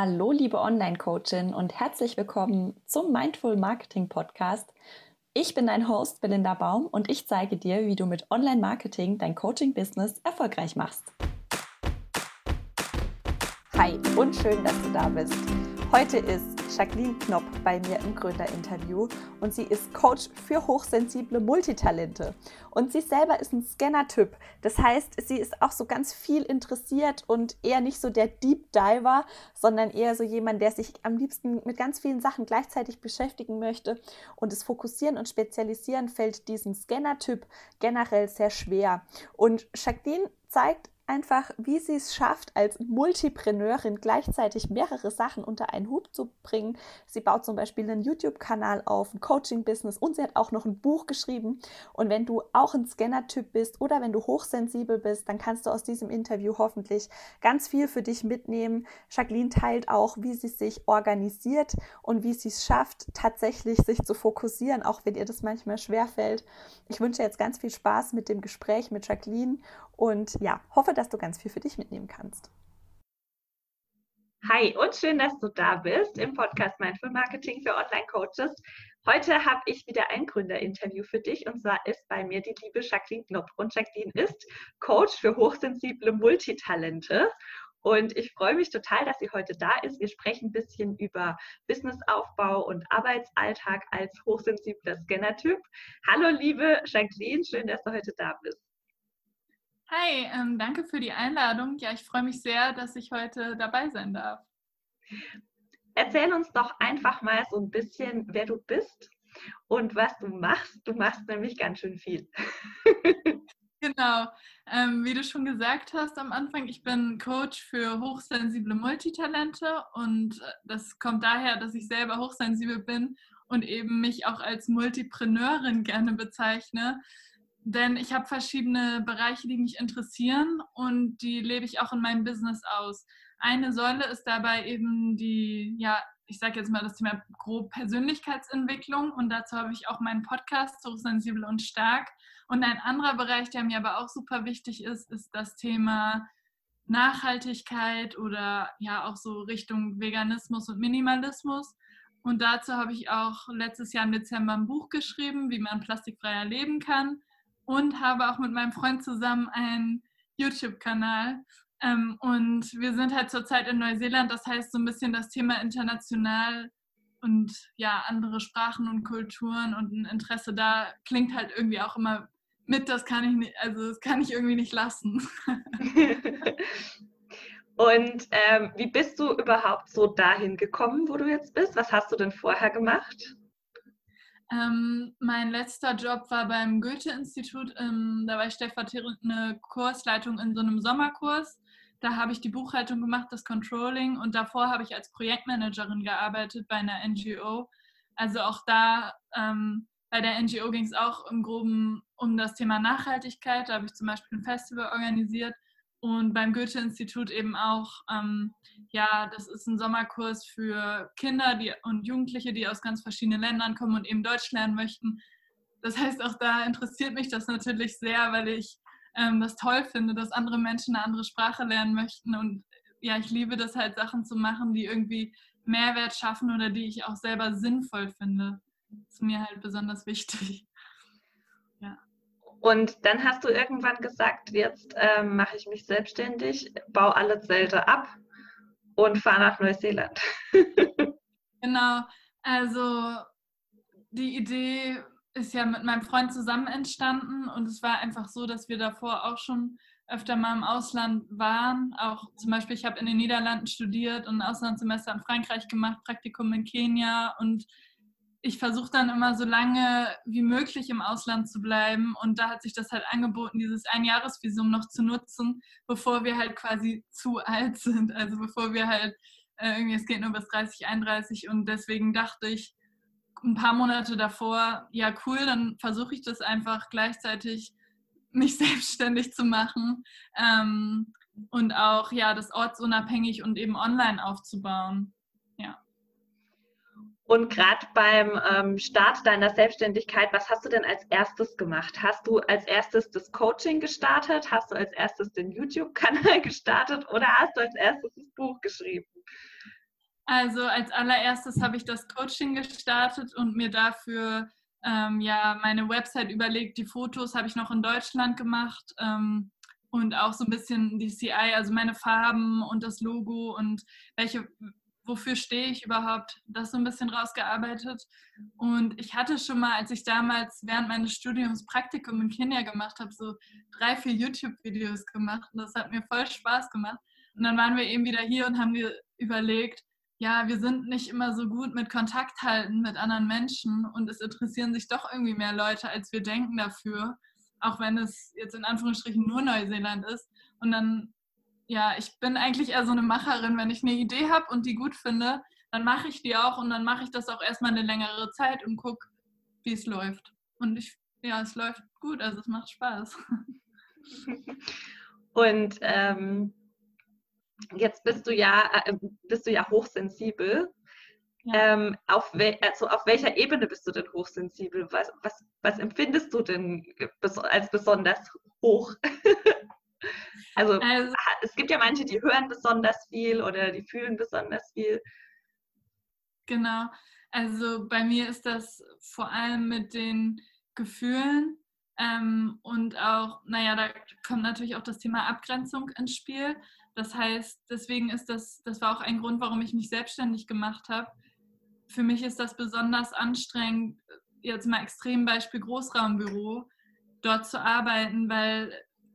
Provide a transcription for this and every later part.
Hallo, liebe Online-Coachin und herzlich willkommen zum Mindful Marketing Podcast. Ich bin dein Host Belinda Baum und ich zeige dir, wie du mit Online-Marketing dein Coaching-Business erfolgreich machst. Hi und schön, dass du da bist. Heute ist Jacqueline Knopp bei mir im Gründerinterview und sie ist Coach für hochsensible Multitalente. Und sie selber ist ein Scanner-Typ. Das heißt, sie ist auch so ganz viel interessiert und eher nicht so der Deep Diver, sondern eher so jemand, der sich am liebsten mit ganz vielen Sachen gleichzeitig beschäftigen möchte. Und das Fokussieren und Spezialisieren fällt diesem Scanner-Typ generell sehr schwer. Und Jacqueline zeigt einfach, wie sie es schafft, als Multipreneurin gleichzeitig mehrere Sachen unter einen Hut zu bringen. Sie baut zum Beispiel einen YouTube-Kanal auf, ein Coaching-Business und sie hat auch noch ein Buch geschrieben. Und wenn du auch ein Scanner-Typ bist oder wenn du hochsensibel bist, dann kannst du aus diesem Interview hoffentlich ganz viel für dich mitnehmen. Jacqueline teilt auch, wie sie sich organisiert und wie sie es schafft, tatsächlich sich zu fokussieren, auch wenn ihr das manchmal schwerfällt. Ich wünsche jetzt ganz viel Spaß mit dem Gespräch mit Jacqueline und ja, hoffe, dass du ganz viel für dich mitnehmen kannst. Hi und schön, dass du da bist im Podcast Mindful Marketing für Online-Coaches. Heute habe ich wieder ein Gründerinterview für dich und zwar ist bei mir die liebe Jacqueline Knopp. Und Jacqueline ist Coach für hochsensible Multitalente. Und ich freue mich total, dass sie heute da ist. Wir sprechen ein bisschen über Businessaufbau und Arbeitsalltag als hochsensibler Scanner-Typ. Hallo, liebe Jacqueline, schön, dass du heute da bist. Hi, ähm, danke für die Einladung. Ja, ich freue mich sehr, dass ich heute dabei sein darf. Erzähl uns doch einfach mal so ein bisschen, wer du bist und was du machst. Du machst nämlich ganz schön viel. genau. Ähm, wie du schon gesagt hast am Anfang, ich bin Coach für hochsensible Multitalente und äh, das kommt daher, dass ich selber hochsensibel bin und eben mich auch als Multipreneurin gerne bezeichne denn ich habe verschiedene Bereiche, die mich interessieren und die lebe ich auch in meinem Business aus. Eine Säule ist dabei eben die, ja, ich sage jetzt mal das Thema grob Persönlichkeitsentwicklung und dazu habe ich auch meinen Podcast Hochsensibel und Stark. Und ein anderer Bereich, der mir aber auch super wichtig ist, ist das Thema Nachhaltigkeit oder ja auch so Richtung Veganismus und Minimalismus. Und dazu habe ich auch letztes Jahr im Dezember ein Buch geschrieben, wie man plastikfreier leben kann und habe auch mit meinem Freund zusammen einen YouTube-Kanal. Ähm, und wir sind halt zurzeit in Neuseeland, das heißt so ein bisschen das Thema international und ja, andere Sprachen und Kulturen und ein Interesse da klingt halt irgendwie auch immer mit, das kann ich nicht, also das kann ich irgendwie nicht lassen. und ähm, wie bist du überhaupt so dahin gekommen, wo du jetzt bist? Was hast du denn vorher gemacht? Ähm, mein letzter Job war beim Goethe-Institut. Ähm, da war ich stellvertretende Kursleitung in so einem Sommerkurs. Da habe ich die Buchhaltung gemacht, das Controlling und davor habe ich als Projektmanagerin gearbeitet bei einer NGO. Also auch da, ähm, bei der NGO ging es auch im Groben um das Thema Nachhaltigkeit. Da habe ich zum Beispiel ein Festival organisiert und beim Goethe-Institut eben auch, ähm, ja, das ist ein Sommerkurs für Kinder die, und Jugendliche, die aus ganz verschiedenen Ländern kommen und eben Deutsch lernen möchten. Das heißt, auch da interessiert mich das natürlich sehr, weil ich ähm, das toll finde, dass andere Menschen eine andere Sprache lernen möchten. Und ja, ich liebe das halt, Sachen zu machen, die irgendwie Mehrwert schaffen oder die ich auch selber sinnvoll finde. Das ist mir halt besonders wichtig. Und dann hast du irgendwann gesagt, jetzt ähm, mache ich mich selbstständig, baue alle Zelte ab und fahre nach Neuseeland. genau, also die Idee ist ja mit meinem Freund zusammen entstanden und es war einfach so, dass wir davor auch schon öfter mal im Ausland waren. Auch zum Beispiel, ich habe in den Niederlanden studiert und ein Auslandssemester in Frankreich gemacht, Praktikum in Kenia und ich versuche dann immer so lange wie möglich im Ausland zu bleiben. Und da hat sich das halt angeboten, dieses Einjahresvisum noch zu nutzen, bevor wir halt quasi zu alt sind. Also bevor wir halt äh, irgendwie, es geht nur bis 30, 31. Und deswegen dachte ich ein paar Monate davor, ja cool, dann versuche ich das einfach gleichzeitig mich selbstständig zu machen ähm, und auch ja das ortsunabhängig und eben online aufzubauen. Und gerade beim ähm, Start deiner Selbstständigkeit, was hast du denn als erstes gemacht? Hast du als erstes das Coaching gestartet? Hast du als erstes den YouTube-Kanal gestartet oder hast du als erstes das Buch geschrieben? Also als allererstes habe ich das Coaching gestartet und mir dafür ähm, ja meine Website überlegt. Die Fotos habe ich noch in Deutschland gemacht ähm, und auch so ein bisschen die CI, also meine Farben und das Logo und welche, wofür stehe ich überhaupt, das so ein bisschen rausgearbeitet. Und ich hatte schon mal, als ich damals während meines Studiums Praktikum in Kenia gemacht habe, so drei, vier YouTube-Videos gemacht und das hat mir voll Spaß gemacht. Und dann waren wir eben wieder hier und haben überlegt, ja, wir sind nicht immer so gut mit Kontakt halten mit anderen Menschen und es interessieren sich doch irgendwie mehr Leute, als wir denken dafür, auch wenn es jetzt in Anführungsstrichen nur Neuseeland ist. Und dann, ja, ich bin eigentlich eher so eine Macherin, wenn ich eine Idee habe und die gut finde, dann mache ich die auch und dann mache ich das auch erstmal eine längere Zeit und gucke, wie es läuft. Und ich, ja, es läuft gut, also es macht Spaß. Und ähm, jetzt bist du ja, äh, bist du ja hochsensibel. Ja. Ähm, auf, wel, also auf welcher Ebene bist du denn hochsensibel? Was, was, was empfindest du denn als besonders hoch? also, also, es gibt ja manche, die hören besonders viel oder die fühlen besonders viel. Genau. Also bei mir ist das vor allem mit den Gefühlen ähm, und auch, naja, da kommt natürlich auch das Thema Abgrenzung ins Spiel. Das heißt, deswegen ist das, das war auch ein Grund, warum ich mich selbstständig gemacht habe. Für mich ist das besonders anstrengend, jetzt mal Extrembeispiel Großraumbüro, dort zu arbeiten, weil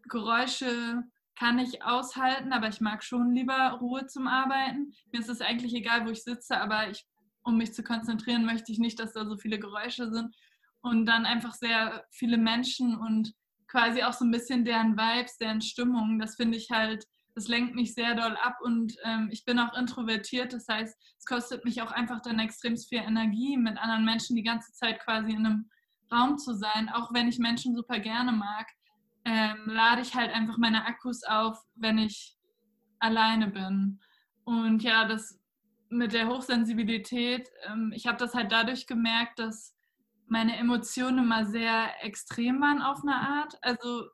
Geräusche kann ich aushalten, aber ich mag schon lieber Ruhe zum Arbeiten. Mir ist es eigentlich egal, wo ich sitze, aber ich, um mich zu konzentrieren, möchte ich nicht, dass da so viele Geräusche sind. Und dann einfach sehr viele Menschen und quasi auch so ein bisschen deren Vibes, deren Stimmung. Das finde ich halt das lenkt mich sehr doll ab und ähm, ich bin auch introvertiert. Das heißt, es kostet mich auch einfach dann extrem viel Energie, mit anderen Menschen die ganze Zeit quasi in einem Raum zu sein. Auch wenn ich Menschen super gerne mag, ähm, lade ich halt einfach meine Akkus auf, wenn ich alleine bin. Und ja, das mit der Hochsensibilität, ähm, ich habe das halt dadurch gemerkt, dass meine Emotionen immer sehr extrem waren auf eine Art. Also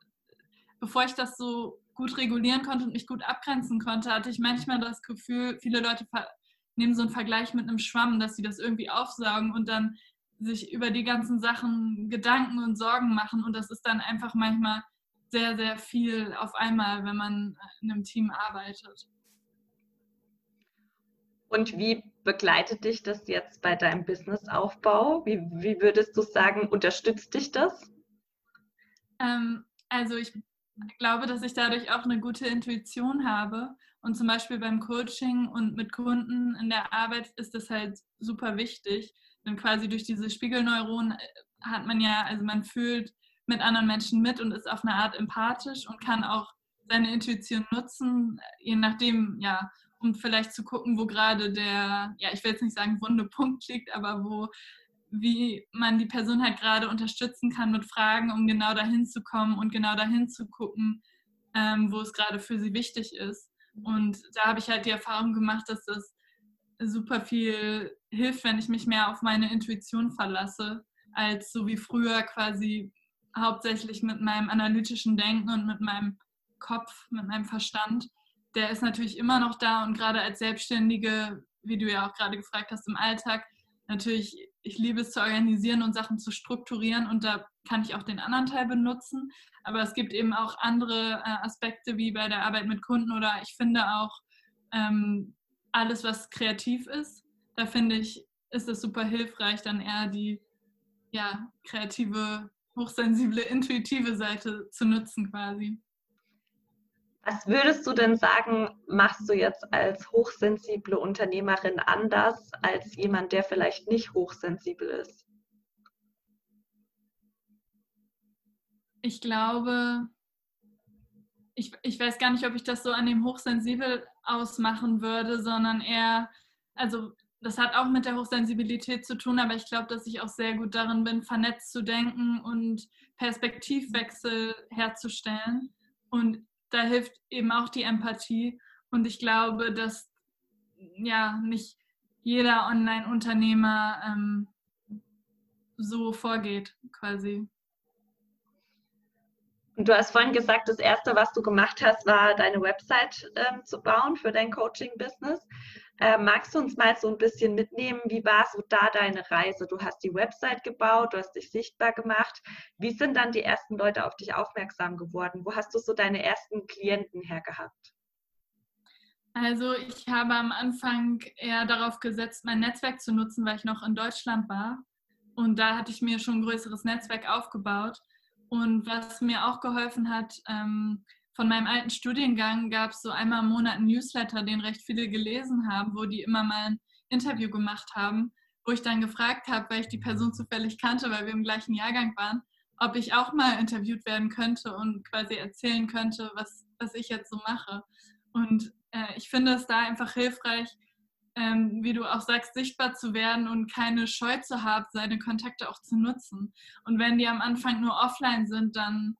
bevor ich das so gut regulieren konnte und mich gut abgrenzen konnte, hatte ich manchmal das Gefühl, viele Leute nehmen so einen Vergleich mit einem Schwamm, dass sie das irgendwie aufsaugen und dann sich über die ganzen Sachen Gedanken und Sorgen machen. Und das ist dann einfach manchmal sehr, sehr viel auf einmal, wenn man in einem Team arbeitet. Und wie begleitet dich das jetzt bei deinem Businessaufbau? Wie, wie würdest du sagen, unterstützt dich das? Ähm, also ich glaube, dass ich dadurch auch eine gute Intuition habe. Und zum Beispiel beim Coaching und mit Kunden in der Arbeit ist das halt super wichtig. Denn quasi durch diese Spiegelneuronen äh, hat man ja, also man fühlt mit anderen Menschen mit und ist auf eine Art empathisch und kann auch seine Intuition nutzen, je nachdem, ja, um vielleicht zu gucken, wo gerade der, ja, ich will jetzt nicht sagen, wunde Punkt liegt, aber wo wie man die Person halt gerade unterstützen kann mit Fragen, um genau dahin zu kommen und genau dahin zu gucken, ähm, wo es gerade für sie wichtig ist. Und da habe ich halt die Erfahrung gemacht, dass das super viel hilft, wenn ich mich mehr auf meine Intuition verlasse, als so wie früher quasi hauptsächlich mit meinem analytischen Denken und mit meinem Kopf, mit meinem Verstand. Der ist natürlich immer noch da und gerade als Selbstständige, wie du ja auch gerade gefragt hast, im Alltag, natürlich ich liebe es zu organisieren und Sachen zu strukturieren und da kann ich auch den anderen Teil benutzen. Aber es gibt eben auch andere äh, Aspekte wie bei der Arbeit mit Kunden oder ich finde auch ähm, alles, was kreativ ist. Da finde ich, ist es super hilfreich, dann eher die ja, kreative, hochsensible, intuitive Seite zu nutzen quasi. Was würdest du denn sagen, machst du jetzt als hochsensible Unternehmerin anders als jemand, der vielleicht nicht hochsensibel ist? Ich glaube, ich, ich weiß gar nicht, ob ich das so an dem Hochsensibel ausmachen würde, sondern eher, also das hat auch mit der Hochsensibilität zu tun, aber ich glaube, dass ich auch sehr gut darin bin, vernetzt zu denken und Perspektivwechsel herzustellen. Und da hilft eben auch die Empathie. Und ich glaube, dass ja nicht jeder Online-Unternehmer ähm, so vorgeht, quasi. Du hast vorhin gesagt, das Erste, was du gemacht hast, war deine Website ähm, zu bauen für dein Coaching-Business. Äh, magst du uns mal so ein bisschen mitnehmen, wie war so da deine Reise? Du hast die Website gebaut, du hast dich sichtbar gemacht. Wie sind dann die ersten Leute auf dich aufmerksam geworden? Wo hast du so deine ersten Klienten hergehabt? Also ich habe am Anfang eher darauf gesetzt, mein Netzwerk zu nutzen, weil ich noch in Deutschland war. Und da hatte ich mir schon ein größeres Netzwerk aufgebaut. Und was mir auch geholfen hat, ähm, von meinem alten Studiengang gab es so einmal im Monat einen Newsletter, den recht viele gelesen haben, wo die immer mal ein Interview gemacht haben, wo ich dann gefragt habe, weil ich die Person zufällig kannte, weil wir im gleichen Jahrgang waren, ob ich auch mal interviewt werden könnte und quasi erzählen könnte, was, was ich jetzt so mache. Und äh, ich finde es da einfach hilfreich, ähm, wie du auch sagst, sichtbar zu werden und keine Scheu zu haben, seine Kontakte auch zu nutzen. Und wenn die am Anfang nur offline sind, dann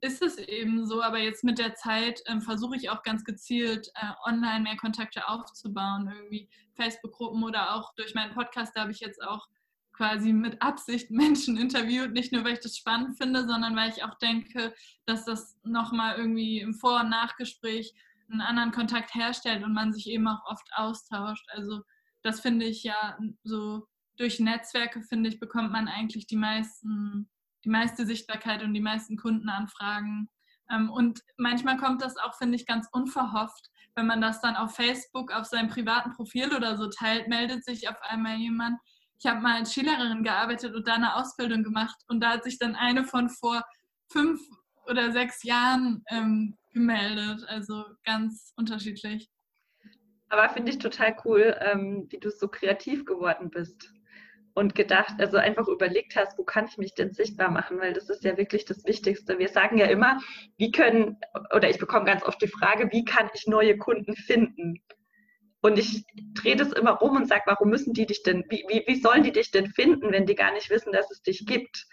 ist es eben so. Aber jetzt mit der Zeit ähm, versuche ich auch ganz gezielt äh, online mehr Kontakte aufzubauen, irgendwie Facebook-Gruppen oder auch durch meinen Podcast, da habe ich jetzt auch quasi mit Absicht Menschen interviewt, nicht nur weil ich das spannend finde, sondern weil ich auch denke, dass das nochmal irgendwie im Vor- und Nachgespräch einen anderen Kontakt herstellt und man sich eben auch oft austauscht. Also das finde ich ja so durch Netzwerke, finde ich, bekommt man eigentlich die meisten, die meiste Sichtbarkeit und die meisten Kundenanfragen. Ähm, und manchmal kommt das auch, finde ich, ganz unverhofft. Wenn man das dann auf Facebook, auf seinem privaten Profil oder so teilt, meldet sich auf einmal jemand. Ich habe mal als Schülerin gearbeitet und da eine Ausbildung gemacht und da hat sich dann eine von vor fünf oder sechs Jahren ähm, gemeldet. Also ganz unterschiedlich. Aber finde ich total cool, ähm, wie du so kreativ geworden bist und gedacht, also einfach überlegt hast, wo kann ich mich denn sichtbar machen, weil das ist ja wirklich das Wichtigste. Wir sagen ja immer, wie können, oder ich bekomme ganz oft die Frage, wie kann ich neue Kunden finden? Und ich drehe das immer um und sage, warum müssen die dich denn, wie, wie, wie sollen die dich denn finden, wenn die gar nicht wissen, dass es dich gibt?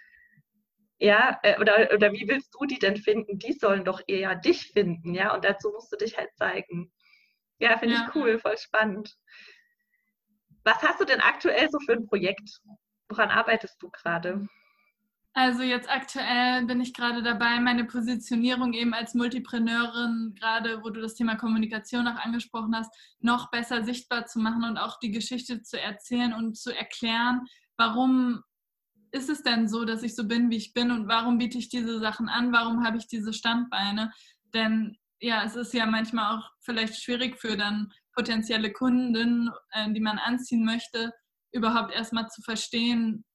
Ja, äh, oder, oder wie willst du die denn finden? Die sollen doch eher dich finden, ja, und dazu musst du dich halt zeigen. Ja, finde ja. ich cool, voll spannend. Was hast du denn aktuell so für ein Projekt? Woran arbeitest du gerade? Also jetzt aktuell bin ich gerade dabei, meine Positionierung eben als Multipreneurin, gerade wo du das Thema Kommunikation auch angesprochen hast, noch besser sichtbar zu machen und auch die Geschichte zu erzählen und zu erklären, warum ist es denn so, dass ich so bin, wie ich bin und warum biete ich diese Sachen an? Warum habe ich diese Standbeine? Denn ja, es ist ja manchmal auch vielleicht schwierig für dann potenzielle Kunden, äh, die man anziehen möchte, überhaupt erstmal zu verstehen,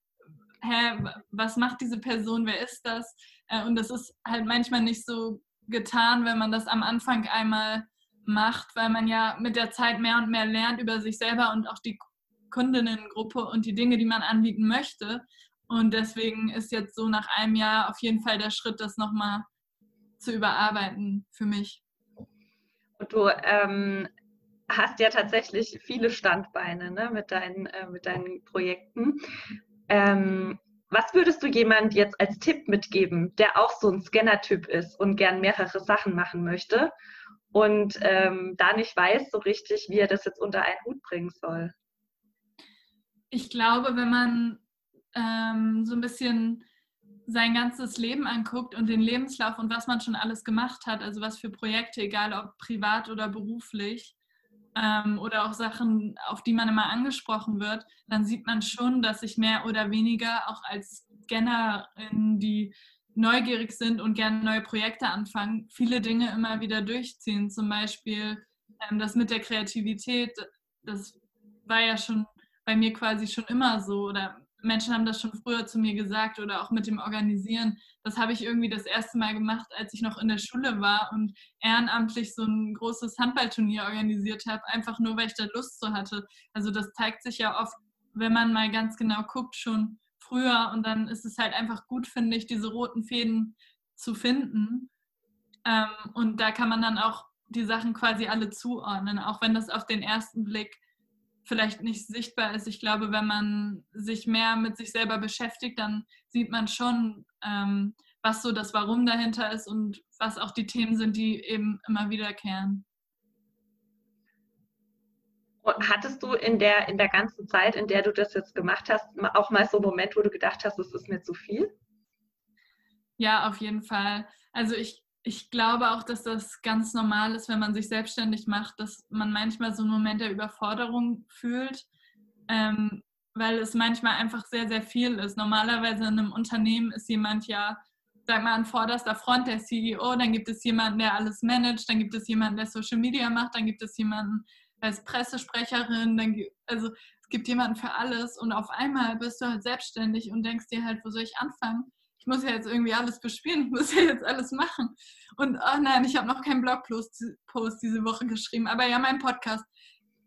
hä, was macht diese Person, wer ist das? Äh, und das ist halt manchmal nicht so getan, wenn man das am Anfang einmal macht, weil man ja mit der Zeit mehr und mehr lernt über sich selber und auch die Kundinnengruppe und die Dinge, die man anbieten möchte. Und deswegen ist jetzt so nach einem Jahr auf jeden Fall der Schritt, das nochmal zu überarbeiten für mich. Und du ähm, hast ja tatsächlich viele Standbeine ne, mit, deinen, äh, mit deinen Projekten. Ähm, was würdest du jemand jetzt als Tipp mitgeben, der auch so ein Scanner-Typ ist und gern mehrere Sachen machen möchte und ähm, da nicht weiß so richtig, wie er das jetzt unter einen Hut bringen soll? Ich glaube, wenn man ähm, so ein bisschen sein ganzes Leben anguckt und den Lebenslauf und was man schon alles gemacht hat, also was für Projekte, egal ob privat oder beruflich, ähm, oder auch Sachen, auf die man immer angesprochen wird, dann sieht man schon, dass sich mehr oder weniger auch als Scannerin, die neugierig sind und gerne neue Projekte anfangen, viele Dinge immer wieder durchziehen. Zum Beispiel ähm, das mit der Kreativität, das war ja schon bei mir quasi schon immer so oder Menschen haben das schon früher zu mir gesagt oder auch mit dem Organisieren. Das habe ich irgendwie das erste Mal gemacht, als ich noch in der Schule war und ehrenamtlich so ein großes Handballturnier organisiert habe, einfach nur, weil ich da Lust zu hatte. Also das zeigt sich ja oft, wenn man mal ganz genau guckt, schon früher und dann ist es halt einfach gut, finde ich, diese roten Fäden zu finden. Ähm, und da kann man dann auch die Sachen quasi alle zuordnen, auch wenn das auf den ersten Blick vielleicht nicht sichtbar ist. Ich glaube, wenn man sich mehr mit sich selber beschäftigt, dann sieht man schon, ähm, was so das Warum dahinter ist und was auch die Themen sind, die eben immer wiederkehren. Hattest du in der, in der ganzen Zeit, in der du das jetzt gemacht hast, auch mal so einen Moment, wo du gedacht hast, es ist mir zu viel? Ja, auf jeden Fall. Also ich, ich glaube auch, dass das ganz normal ist, wenn man sich selbstständig macht, dass man manchmal so einen Moment der Überforderung fühlt, ähm, weil es manchmal einfach sehr, sehr viel ist. Normalerweise in einem Unternehmen ist jemand ja, sag mal, an vorderster Front der CEO, dann gibt es jemanden, der alles managt, dann gibt es jemanden, der Social Media macht, dann gibt es jemanden als Pressesprecherin, dann, also es gibt jemanden für alles und auf einmal bist du halt selbstständig und denkst dir halt, wo soll ich anfangen? Ich muss ja jetzt irgendwie alles bespielen, ich muss ja jetzt alles machen. Und oh nein, ich habe noch keinen Blogpost diese Woche geschrieben, aber ja, mein Podcast.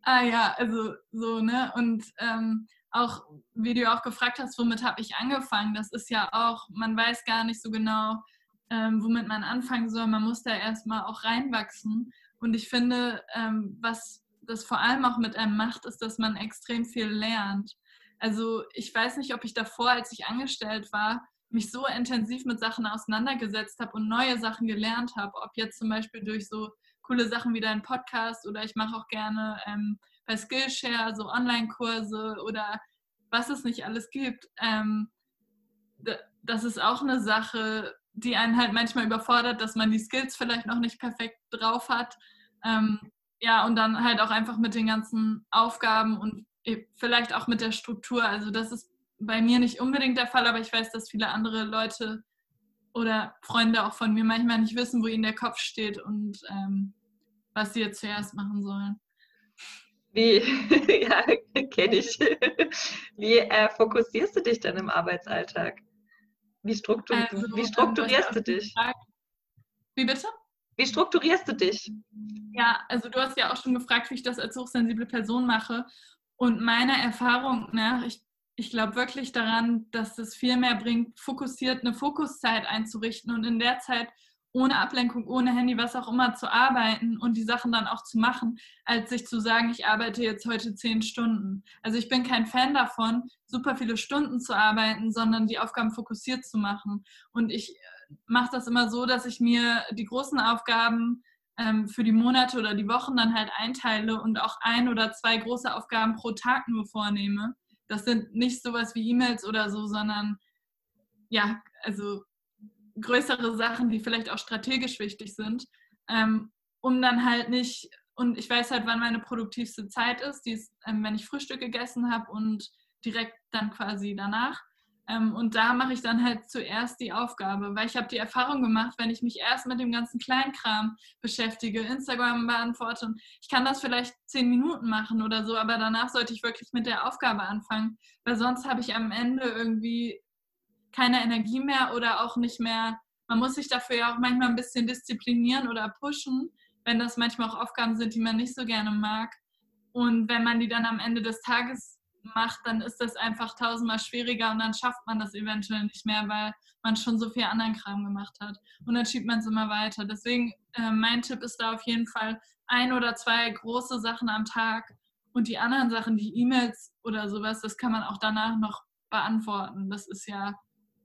Ah ja, also so, ne? Und ähm, auch, wie du auch gefragt hast, womit habe ich angefangen? Das ist ja auch, man weiß gar nicht so genau, ähm, womit man anfangen soll. Man muss da erstmal auch reinwachsen. Und ich finde, ähm, was das vor allem auch mit einem macht, ist, dass man extrem viel lernt. Also ich weiß nicht, ob ich davor, als ich angestellt war, mich so intensiv mit Sachen auseinandergesetzt habe und neue Sachen gelernt habe, ob jetzt zum Beispiel durch so coole Sachen wie dein Podcast oder ich mache auch gerne ähm, bei Skillshare so Online-Kurse oder was es nicht alles gibt. Ähm, das ist auch eine Sache, die einen halt manchmal überfordert, dass man die Skills vielleicht noch nicht perfekt drauf hat. Ähm, ja, und dann halt auch einfach mit den ganzen Aufgaben und vielleicht auch mit der Struktur. Also das ist bei mir nicht unbedingt der Fall, aber ich weiß, dass viele andere Leute oder Freunde auch von mir manchmal nicht wissen, wo ihnen der Kopf steht und ähm, was sie jetzt zuerst machen sollen. Wie, ja, kenne ich. Wie äh, fokussierst du dich denn im Arbeitsalltag? Wie, struktur also, wie ähm, strukturierst du dich? Wie bitte? Wie strukturierst du dich? Ja, also du hast ja auch schon gefragt, wie ich das als hochsensible Person mache. Und meiner Erfahrung nach, ich, ich glaube wirklich daran, dass es viel mehr bringt, fokussiert eine Fokuszeit einzurichten und in der Zeit ohne Ablenkung, ohne Handy, was auch immer zu arbeiten und die Sachen dann auch zu machen, als sich zu sagen, ich arbeite jetzt heute zehn Stunden. Also ich bin kein Fan davon, super viele Stunden zu arbeiten, sondern die Aufgaben fokussiert zu machen. Und ich mache das immer so, dass ich mir die großen Aufgaben ähm, für die Monate oder die Wochen dann halt einteile und auch ein oder zwei große Aufgaben pro Tag nur vornehme. Das sind nicht sowas wie E-Mails oder so, sondern ja, also größere Sachen, die vielleicht auch strategisch wichtig sind, ähm, um dann halt nicht, und ich weiß halt, wann meine produktivste Zeit ist, die ist, ähm, wenn ich Frühstück gegessen habe und direkt dann quasi danach. Ähm, und da mache ich dann halt zuerst die Aufgabe, weil ich habe die Erfahrung gemacht, wenn ich mich erst mit dem ganzen Kleinkram beschäftige, Instagram beantworte, ich kann das vielleicht zehn Minuten machen oder so, aber danach sollte ich wirklich mit der Aufgabe anfangen, weil sonst habe ich am Ende irgendwie keine Energie mehr oder auch nicht mehr, man muss sich dafür ja auch manchmal ein bisschen disziplinieren oder pushen, wenn das manchmal auch Aufgaben sind, die man nicht so gerne mag. Und wenn man die dann am Ende des Tages macht, dann ist das einfach tausendmal schwieriger und dann schafft man das eventuell nicht mehr, weil man schon so viel anderen Kram gemacht hat. Und dann schiebt man es immer weiter. Deswegen, äh, mein Tipp ist da auf jeden Fall ein oder zwei große Sachen am Tag und die anderen Sachen, die E-Mails oder sowas, das kann man auch danach noch beantworten. Das ist ja,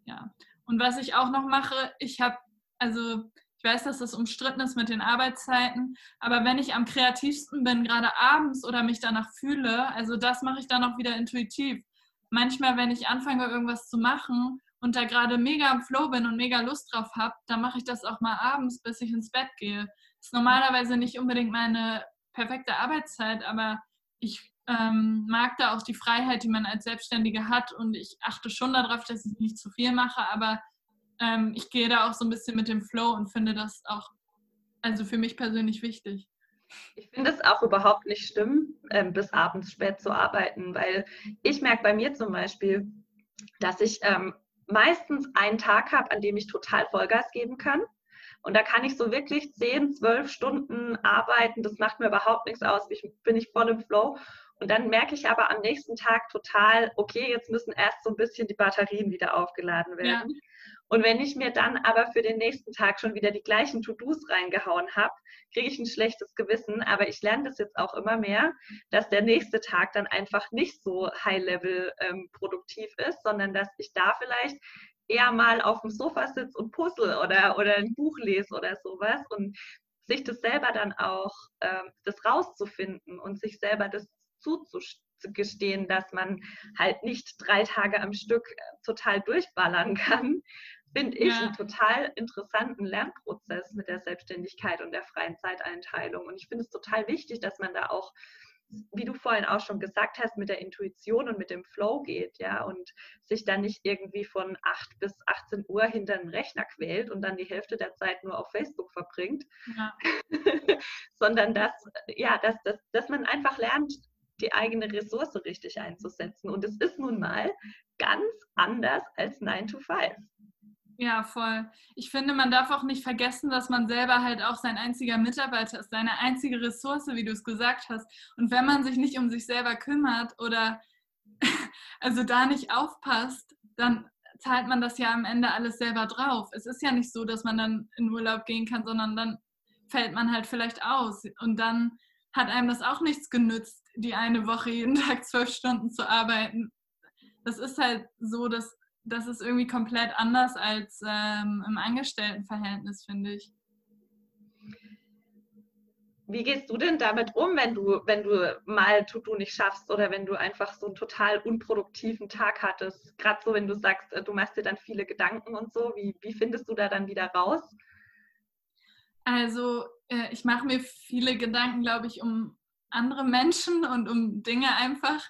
ja. Und was ich auch noch mache, ich habe, also ich weiß, dass das umstritten ist mit den Arbeitszeiten, aber wenn ich am kreativsten bin, gerade abends oder mich danach fühle, also das mache ich dann auch wieder intuitiv. Manchmal, wenn ich anfange, irgendwas zu machen und da gerade mega im Flow bin und mega Lust drauf habe, dann mache ich das auch mal abends, bis ich ins Bett gehe. Das ist normalerweise nicht unbedingt meine perfekte Arbeitszeit, aber ich ähm, mag da auch die Freiheit, die man als Selbstständige hat und ich achte schon darauf, dass ich nicht zu viel mache, aber ähm, ich gehe da auch so ein bisschen mit dem Flow und finde das auch, also für mich persönlich wichtig. Ich finde es auch überhaupt nicht schlimm, ähm, bis abends spät zu arbeiten, weil ich merke bei mir zum Beispiel, dass ich ähm, meistens einen Tag habe, an dem ich total Vollgas geben kann. Und da kann ich so wirklich 10, 12 Stunden arbeiten. Das macht mir überhaupt nichts aus. Ich bin ich voll im Flow. Und dann merke ich aber am nächsten Tag total, okay, jetzt müssen erst so ein bisschen die Batterien wieder aufgeladen werden. Ja. Und wenn ich mir dann aber für den nächsten Tag schon wieder die gleichen To-Dos reingehauen habe, kriege ich ein schlechtes Gewissen. Aber ich lerne das jetzt auch immer mehr, dass der nächste Tag dann einfach nicht so high-level ähm, produktiv ist, sondern dass ich da vielleicht eher mal auf dem Sofa sitze und puzzle oder, oder ein Buch lese oder sowas und sich das selber dann auch, ähm, das rauszufinden und sich selber das zuzugestehen, dass man halt nicht drei Tage am Stück äh, total durchballern kann, finde ich, ja. einen total interessanten Lernprozess mit der Selbstständigkeit und der freien Zeiteinteilung. Und ich finde es total wichtig, dass man da auch wie du vorhin auch schon gesagt hast, mit der Intuition und mit dem Flow geht, ja, und sich dann nicht irgendwie von 8 bis 18 Uhr hinter den Rechner quält und dann die Hälfte der Zeit nur auf Facebook verbringt, ja. sondern dass, ja, dass, dass, dass man einfach lernt, die eigene Ressource richtig einzusetzen. Und es ist nun mal ganz anders als 9 to 5. Ja, voll. Ich finde, man darf auch nicht vergessen, dass man selber halt auch sein einziger Mitarbeiter ist, seine einzige Ressource, wie du es gesagt hast. Und wenn man sich nicht um sich selber kümmert oder also da nicht aufpasst, dann zahlt man das ja am Ende alles selber drauf. Es ist ja nicht so, dass man dann in Urlaub gehen kann, sondern dann fällt man halt vielleicht aus. Und dann hat einem das auch nichts genützt, die eine Woche jeden Tag zwölf Stunden zu arbeiten. Das ist halt so, dass das ist irgendwie komplett anders als ähm, im Angestelltenverhältnis, finde ich. Wie gehst du denn damit um, wenn du, wenn du mal To-Do nicht schaffst oder wenn du einfach so einen total unproduktiven Tag hattest? Gerade so, wenn du sagst, äh, du machst dir dann viele Gedanken und so, wie, wie findest du da dann wieder raus? Also, äh, ich mache mir viele Gedanken, glaube ich, um andere Menschen und um Dinge einfach.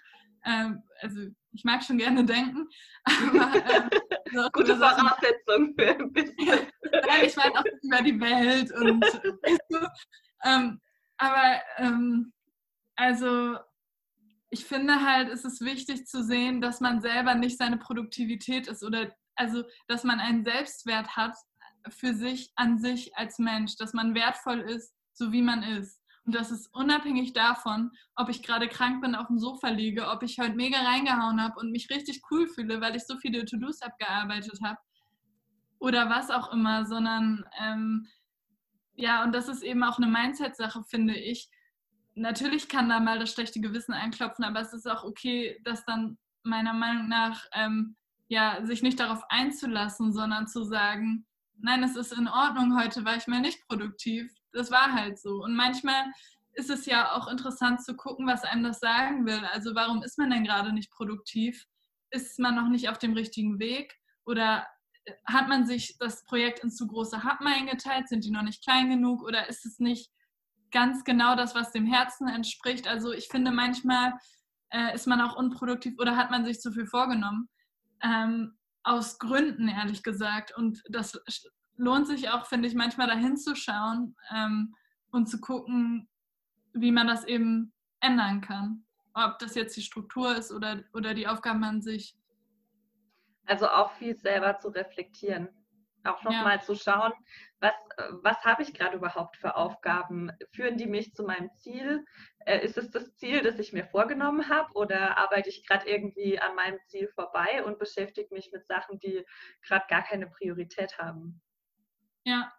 Ähm, also ich mag schon gerne denken. Aber, ähm, so Gute Voraussetzung für ein bisschen. Nein, ich meine auch über die Welt und so. ähm, aber ähm, also ich finde halt, es ist wichtig zu sehen, dass man selber nicht seine Produktivität ist oder also dass man einen Selbstwert hat für sich an sich als Mensch, dass man wertvoll ist, so wie man ist. Und das ist unabhängig davon, ob ich gerade krank bin, auf dem Sofa liege, ob ich heute mega reingehauen habe und mich richtig cool fühle, weil ich so viele To-Dos abgearbeitet habe oder was auch immer, sondern ähm, ja, und das ist eben auch eine Mindset-Sache, finde ich. Natürlich kann da mal das schlechte Gewissen einklopfen, aber es ist auch okay, das dann meiner Meinung nach ähm, ja, sich nicht darauf einzulassen, sondern zu sagen, nein, es ist in Ordnung, heute war ich mal nicht produktiv das war halt so. Und manchmal ist es ja auch interessant zu gucken, was einem das sagen will. Also warum ist man denn gerade nicht produktiv? Ist man noch nicht auf dem richtigen Weg? Oder äh, hat man sich das Projekt in zu große Happen eingeteilt? Sind die noch nicht klein genug? Oder ist es nicht ganz genau das, was dem Herzen entspricht? Also ich finde, manchmal äh, ist man auch unproduktiv oder hat man sich zu viel vorgenommen. Ähm, aus Gründen, ehrlich gesagt. Und das lohnt sich auch, finde ich, manchmal dahin zu schauen ähm, und zu gucken, wie man das eben ändern kann. Ob das jetzt die Struktur ist oder, oder die Aufgaben an sich. Also auch viel selber zu reflektieren. Auch nochmal ja. zu schauen, was, was habe ich gerade überhaupt für Aufgaben? Führen die mich zu meinem Ziel? Äh, ist es das Ziel, das ich mir vorgenommen habe? Oder arbeite ich gerade irgendwie an meinem Ziel vorbei und beschäftige mich mit Sachen, die gerade gar keine Priorität haben? Ja.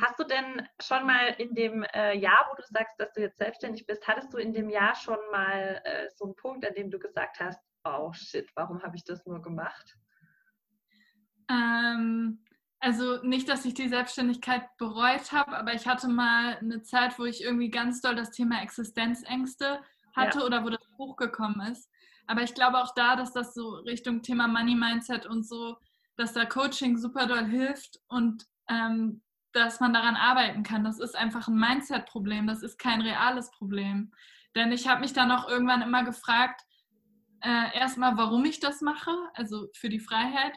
Hast du denn schon mal in dem äh, Jahr, wo du sagst, dass du jetzt selbstständig bist, hattest du in dem Jahr schon mal äh, so einen Punkt, an dem du gesagt hast, oh shit, warum habe ich das nur gemacht? Ähm, also nicht, dass ich die Selbstständigkeit bereut habe, aber ich hatte mal eine Zeit, wo ich irgendwie ganz doll das Thema Existenzängste hatte ja. oder wo das hochgekommen ist. Aber ich glaube auch da, dass das so Richtung Thema Money Mindset und so dass da Coaching super doll hilft und ähm, dass man daran arbeiten kann. Das ist einfach ein Mindset-Problem, das ist kein reales Problem. Denn ich habe mich dann auch irgendwann immer gefragt, äh, erstmal, warum ich das mache, also für die Freiheit.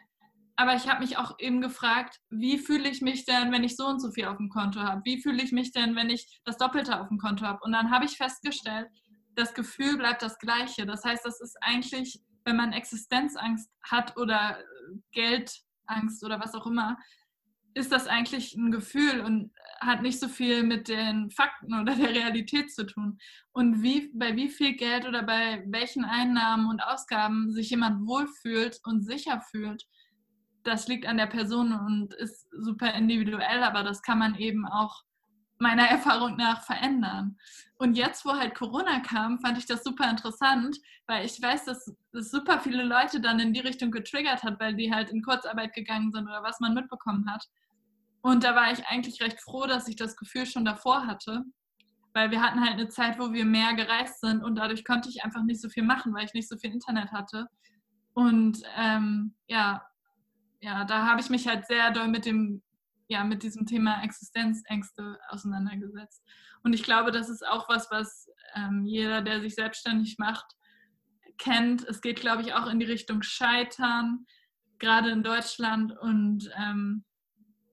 Aber ich habe mich auch eben gefragt, wie fühle ich mich denn, wenn ich so und so viel auf dem Konto habe? Wie fühle ich mich denn, wenn ich das Doppelte auf dem Konto habe? Und dann habe ich festgestellt, das Gefühl bleibt das gleiche. Das heißt, das ist eigentlich, wenn man Existenzangst hat oder Geldangst oder was auch immer, ist das eigentlich ein Gefühl und hat nicht so viel mit den Fakten oder der Realität zu tun. Und wie, bei wie viel Geld oder bei welchen Einnahmen und Ausgaben sich jemand wohlfühlt und sicher fühlt, das liegt an der Person und ist super individuell, aber das kann man eben auch meiner Erfahrung nach verändern. Und jetzt, wo halt Corona kam, fand ich das super interessant, weil ich weiß, dass es super viele Leute dann in die Richtung getriggert hat, weil die halt in Kurzarbeit gegangen sind oder was man mitbekommen hat. Und da war ich eigentlich recht froh, dass ich das Gefühl schon davor hatte, weil wir hatten halt eine Zeit, wo wir mehr gereist sind und dadurch konnte ich einfach nicht so viel machen, weil ich nicht so viel Internet hatte. Und ähm, ja, ja, da habe ich mich halt sehr doll mit dem, ja, mit diesem Thema Existenzängste auseinandergesetzt. Und ich glaube, das ist auch was, was ähm, jeder, der sich selbstständig macht, kennt. Es geht, glaube ich, auch in die Richtung Scheitern, gerade in Deutschland. Und ähm,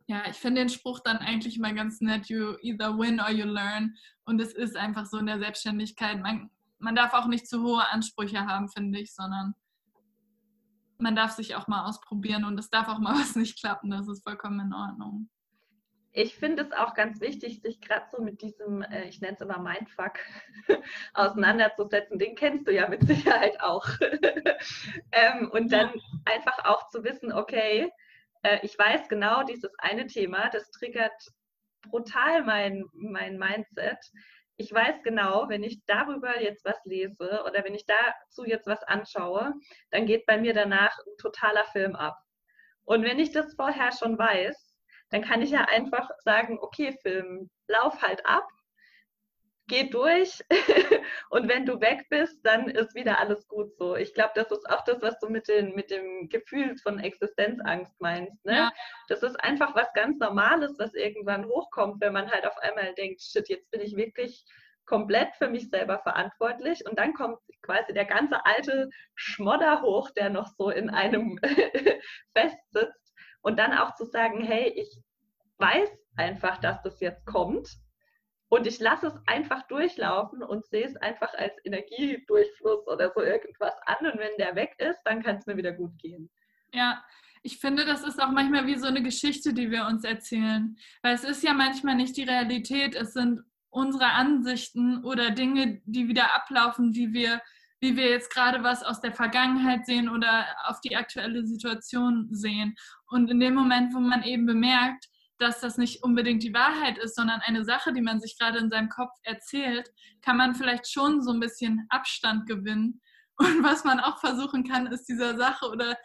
ja, ich finde den Spruch dann eigentlich immer ganz nett, you either win or you learn. Und es ist einfach so in der Selbstständigkeit. Man, man darf auch nicht zu hohe Ansprüche haben, finde ich, sondern man darf sich auch mal ausprobieren und es darf auch mal was nicht klappen. Das ist vollkommen in Ordnung. Ich finde es auch ganz wichtig, sich gerade so mit diesem, äh, ich nenne es immer Mindfuck, auseinanderzusetzen. Den kennst du ja mit Sicherheit auch. ähm, und dann einfach auch zu wissen, okay, äh, ich weiß genau, dieses eine Thema, das triggert brutal mein, mein Mindset. Ich weiß genau, wenn ich darüber jetzt was lese oder wenn ich dazu jetzt was anschaue, dann geht bei mir danach ein totaler Film ab. Und wenn ich das vorher schon weiß, dann kann ich ja einfach sagen, okay, Film, lauf halt ab, geh durch und wenn du weg bist, dann ist wieder alles gut so. Ich glaube, das ist auch das, was du mit, den, mit dem Gefühl von Existenzangst meinst. Ne? Ja. Das ist einfach was ganz Normales, was irgendwann hochkommt, wenn man halt auf einmal denkt, shit, jetzt bin ich wirklich komplett für mich selber verantwortlich und dann kommt quasi der ganze alte Schmodder hoch, der noch so in einem festsitzt und dann auch zu sagen, hey, ich weiß einfach, dass das jetzt kommt und ich lasse es einfach durchlaufen und sehe es einfach als Energiedurchfluss oder so irgendwas an und wenn der weg ist, dann kann es mir wieder gut gehen. Ja, ich finde, das ist auch manchmal wie so eine Geschichte, die wir uns erzählen. Weil es ist ja manchmal nicht die Realität, es sind unsere Ansichten oder Dinge, die wieder ablaufen, die wir wie wir jetzt gerade was aus der Vergangenheit sehen oder auf die aktuelle Situation sehen. Und in dem Moment, wo man eben bemerkt, dass das nicht unbedingt die Wahrheit ist, sondern eine Sache, die man sich gerade in seinem Kopf erzählt, kann man vielleicht schon so ein bisschen Abstand gewinnen. Und was man auch versuchen kann, ist dieser Sache oder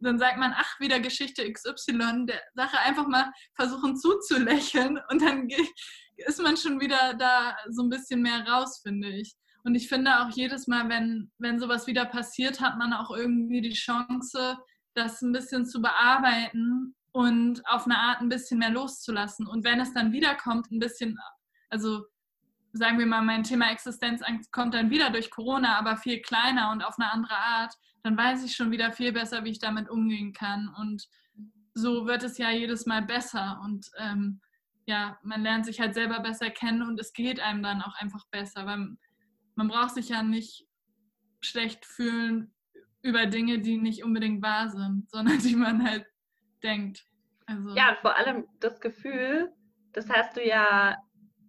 dann sagt man, ach, wieder Geschichte XY, der Sache einfach mal versuchen zuzulächeln und dann ist man schon wieder da so ein bisschen mehr raus, finde ich. Und ich finde auch jedes Mal, wenn, wenn sowas wieder passiert, hat man auch irgendwie die Chance, das ein bisschen zu bearbeiten und auf eine Art ein bisschen mehr loszulassen. Und wenn es dann wiederkommt, ein bisschen, also sagen wir mal, mein Thema Existenzangst kommt dann wieder durch Corona, aber viel kleiner und auf eine andere Art, dann weiß ich schon wieder viel besser, wie ich damit umgehen kann. Und so wird es ja jedes Mal besser. Und ähm, ja, man lernt sich halt selber besser kennen und es geht einem dann auch einfach besser, weil man braucht sich ja nicht schlecht fühlen über Dinge, die nicht unbedingt wahr sind, sondern die man halt denkt. Also ja, und vor allem das Gefühl, das hast du ja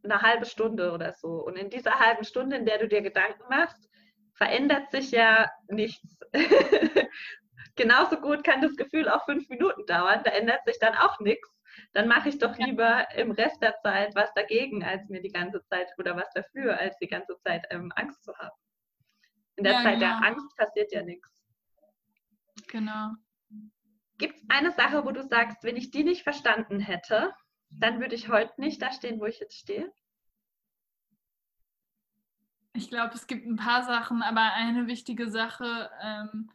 eine halbe Stunde oder so. Und in dieser halben Stunde, in der du dir Gedanken machst, verändert sich ja nichts. Genauso gut kann das Gefühl auch fünf Minuten dauern, da ändert sich dann auch nichts dann mache ich doch lieber im Rest der Zeit was dagegen, als mir die ganze Zeit oder was dafür, als die ganze Zeit ähm, Angst zu haben. In der ja, Zeit genau. der Angst passiert ja nichts. Genau. Gibt es eine Sache, wo du sagst, wenn ich die nicht verstanden hätte, dann würde ich heute nicht da stehen, wo ich jetzt stehe? Ich glaube, es gibt ein paar Sachen, aber eine wichtige Sache, ähm,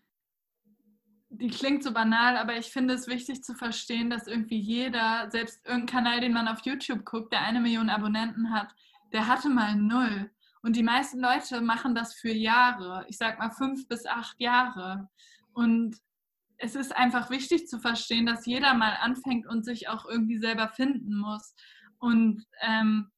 die klingt so banal, aber ich finde es wichtig zu verstehen, dass irgendwie jeder, selbst irgendein Kanal, den man auf YouTube guckt, der eine Million Abonnenten hat, der hatte mal null. Und die meisten Leute machen das für Jahre. Ich sag mal fünf bis acht Jahre. Und es ist einfach wichtig zu verstehen, dass jeder mal anfängt und sich auch irgendwie selber finden muss. Und ähm,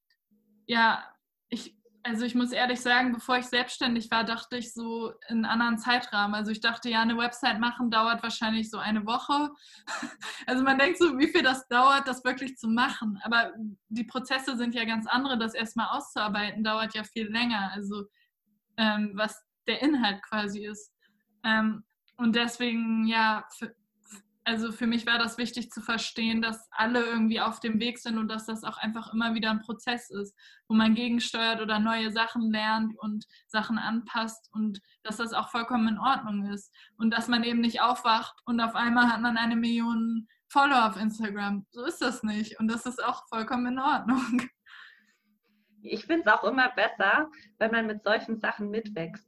ja, ich, also ich muss ehrlich sagen, bevor ich selbstständig war, dachte ich so in anderen Zeitrahmen. Also ich dachte, ja, eine Website machen dauert wahrscheinlich so eine Woche. Also man denkt so, wie viel das dauert, das wirklich zu machen. Aber die Prozesse sind ja ganz andere. Das erstmal auszuarbeiten dauert ja viel länger. Also ähm, was der Inhalt quasi ist. Ähm, und deswegen, ja, für, also für mich war das wichtig zu verstehen, dass alle irgendwie auf dem Weg sind und dass das auch einfach immer wieder ein Prozess ist, wo man gegensteuert oder neue Sachen lernt und Sachen anpasst und dass das auch vollkommen in Ordnung ist und dass man eben nicht aufwacht und auf einmal hat man eine Million Follower auf Instagram. So ist das nicht und das ist auch vollkommen in Ordnung. Ich finde es auch immer besser, wenn man mit solchen Sachen mitwächst.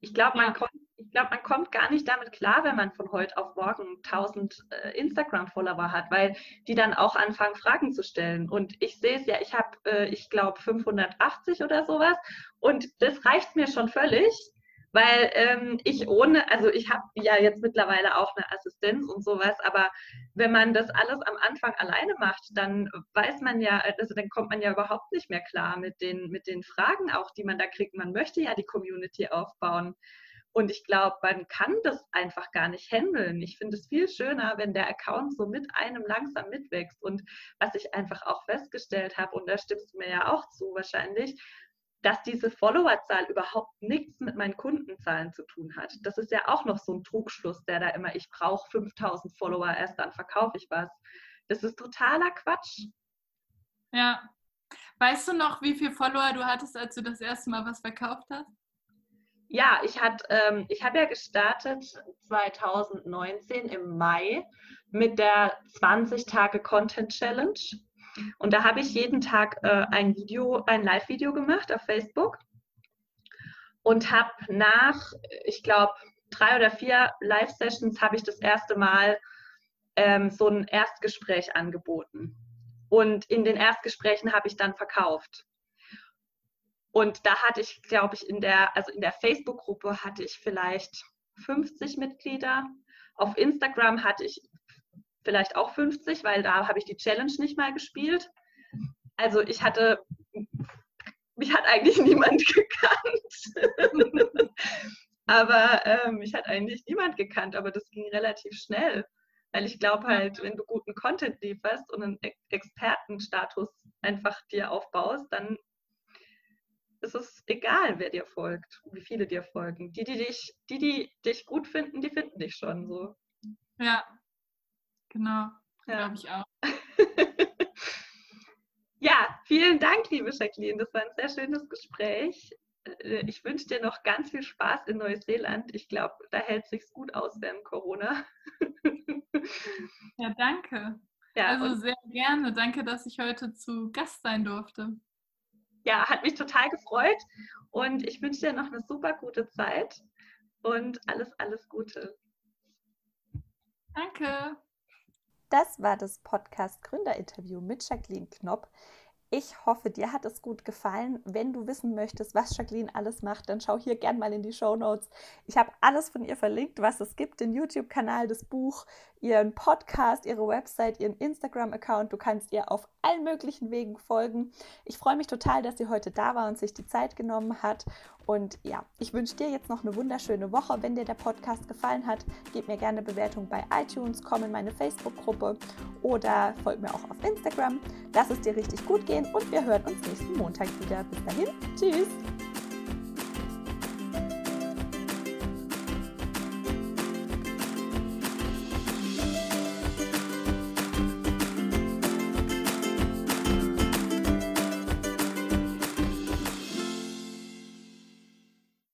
Ich glaube, man ja. Kommt glaube, man kommt gar nicht damit klar, wenn man von heute auf morgen 1000 äh, Instagram-Follower hat, weil die dann auch anfangen, Fragen zu stellen. Und ich sehe es ja, ich habe, äh, ich glaube, 580 oder sowas. Und das reicht mir schon völlig, weil ähm, ich ohne, also ich habe ja jetzt mittlerweile auch eine Assistenz und sowas, aber wenn man das alles am Anfang alleine macht, dann weiß man ja, also dann kommt man ja überhaupt nicht mehr klar mit den, mit den Fragen auch, die man da kriegt. Man möchte ja die Community aufbauen. Und ich glaube, man kann das einfach gar nicht handeln. Ich finde es viel schöner, wenn der Account so mit einem langsam mitwächst. Und was ich einfach auch festgestellt habe, und da stimmst du mir ja auch zu wahrscheinlich, dass diese Followerzahl überhaupt nichts mit meinen Kundenzahlen zu tun hat. Das ist ja auch noch so ein Trugschluss, der da immer, ich brauche 5000 Follower, erst dann verkaufe ich was. Das ist totaler Quatsch. Ja. Weißt du noch, wie viele Follower du hattest, als du das erste Mal was verkauft hast? Ja, ich, ähm, ich habe ja gestartet 2019 im Mai mit der 20 Tage Content Challenge. Und da habe ich jeden Tag äh, ein Video, ein Live-Video gemacht auf Facebook und habe nach, ich glaube, drei oder vier Live-Sessions habe ich das erste Mal ähm, so ein Erstgespräch angeboten. Und in den Erstgesprächen habe ich dann verkauft. Und da hatte ich, glaube ich, in der, also in der Facebook-Gruppe hatte ich vielleicht 50 Mitglieder. Auf Instagram hatte ich vielleicht auch 50, weil da habe ich die Challenge nicht mal gespielt. Also ich hatte, mich hat eigentlich niemand gekannt. aber ähm, mich hat eigentlich niemand gekannt, aber das ging relativ schnell. Weil ich glaube halt, wenn du guten Content lieferst und einen Expertenstatus einfach dir aufbaust, dann ist es egal, wer dir folgt, wie viele dir folgen. Die, die dich, die, die dich gut finden, die finden dich schon so. Ja, genau. Ja. Glaube ich auch. ja, vielen Dank, liebe Jacqueline. Das war ein sehr schönes Gespräch. Äh, ich wünsche dir noch ganz viel Spaß in Neuseeland. Ich glaube, da hält sich's gut aus während Corona. ja, danke. Ja, also sehr gerne. Danke, dass ich heute zu Gast sein durfte ja, hat mich total gefreut und ich wünsche dir noch eine super gute Zeit und alles, alles Gute. Danke. Das war das Podcast Gründerinterview mit Jacqueline Knopp. Ich hoffe, dir hat es gut gefallen. Wenn du wissen möchtest, was Jacqueline alles macht, dann schau hier gerne mal in die Show Notes. Ich habe alles von ihr verlinkt, was es gibt: den YouTube-Kanal, das Buch, ihren Podcast, ihre Website, ihren Instagram-Account. Du kannst ihr auf allen möglichen Wegen folgen. Ich freue mich total, dass sie heute da war und sich die Zeit genommen hat. Und ja, ich wünsche dir jetzt noch eine wunderschöne Woche. Wenn dir der Podcast gefallen hat, gib mir gerne Bewertung bei iTunes, komm in meine Facebook-Gruppe oder folg mir auch auf Instagram. Lass es dir richtig gut gehen und wir hören uns nächsten Montag wieder. Bis dahin, tschüss!